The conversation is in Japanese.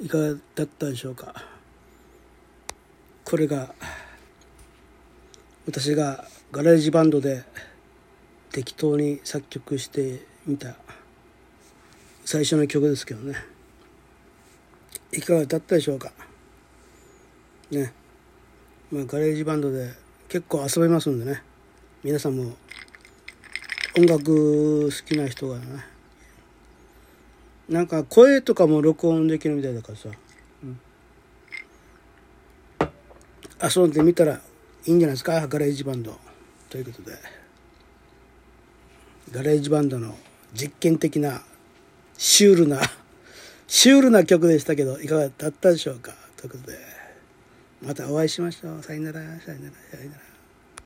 いかがだったでしょうか。これが私が GarageBand で適当に作曲してみた最初の曲ですけどね。いかがだったでしょうか。ね。まあ GarageBand で結構遊べますんでね。皆さんも音楽好きな人がねなんか声とかも録音できるみたいだからさ、うん、遊んでみたらいいんじゃないですか？ガレージバンド。ということで。ガレージバンドの実験的なシュールな シュールな曲でしたけどいかがだったでしょうか？ということで。またお会いしましょう。さよならさよならさよなら。